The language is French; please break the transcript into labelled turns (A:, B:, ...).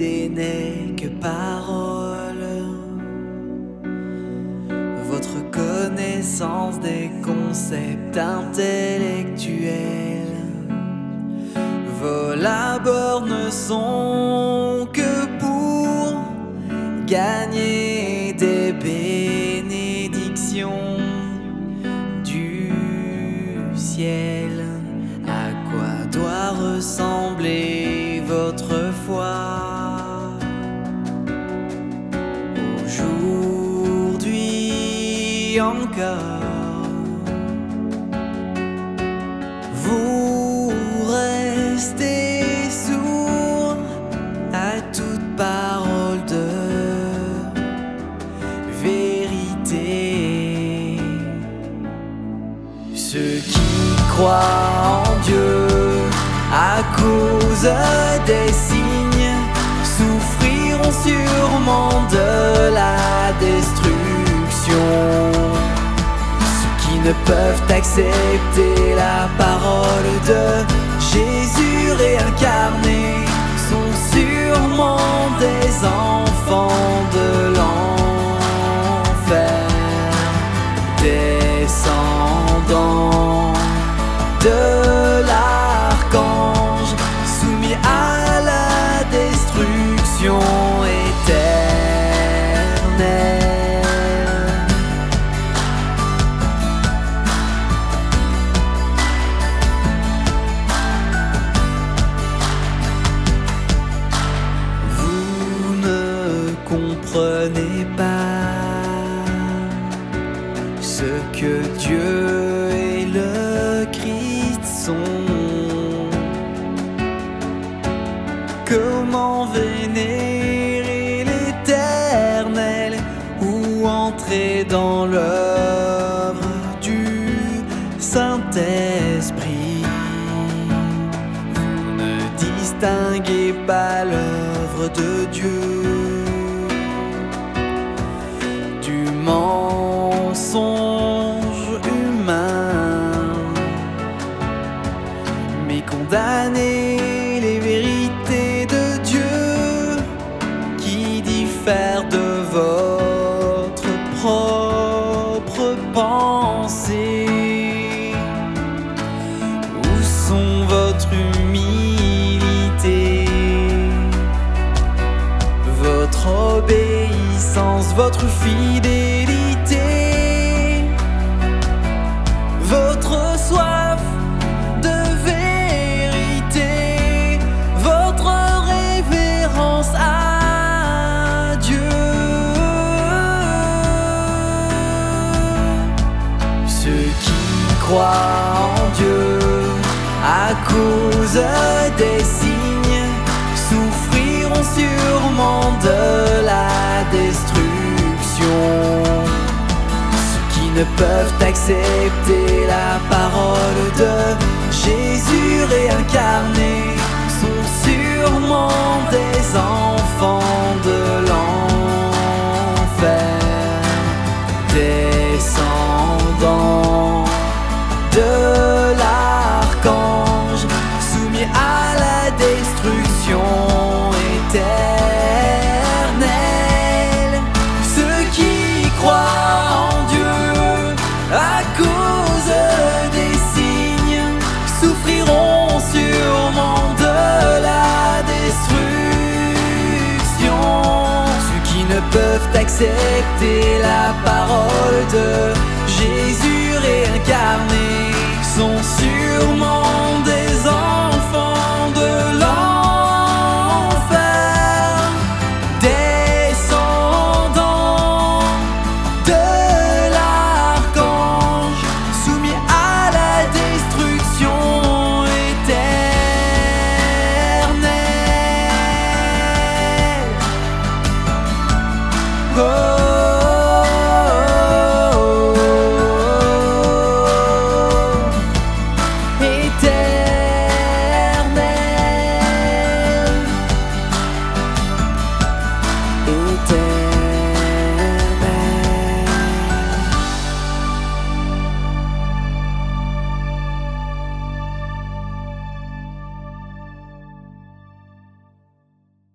A: n'est que parole. Votre connaissance des concepts intellectuels, vos labeurs ne sont que pour gagner des bénédictions du ciel. Encore? Vous restez sourd à toute parole de vérité. Ceux qui croient en Dieu à cause des signes souffriront sûrement de la ne peuvent accepter la parole de Jésus réincarné sont sûrement des enfants de l'enfer, descendants de l'archange, soumis à la destruction éternelle. Comment vénérer l'éternel ou entrer dans l'œuvre du Saint-Esprit? Ne distinguez pas l'œuvre de Dieu. Du mensonge diffèrent de votre propre pensée. Où sont votre humilité, votre obéissance, votre fidélité, à cause des signes souffriront sûrement de la destruction. Ceux qui ne peuvent accepter la parole de Jésus réincarné sont sûrement des enfants peuvent accepter la parole de Jésus réincarné sont sûrement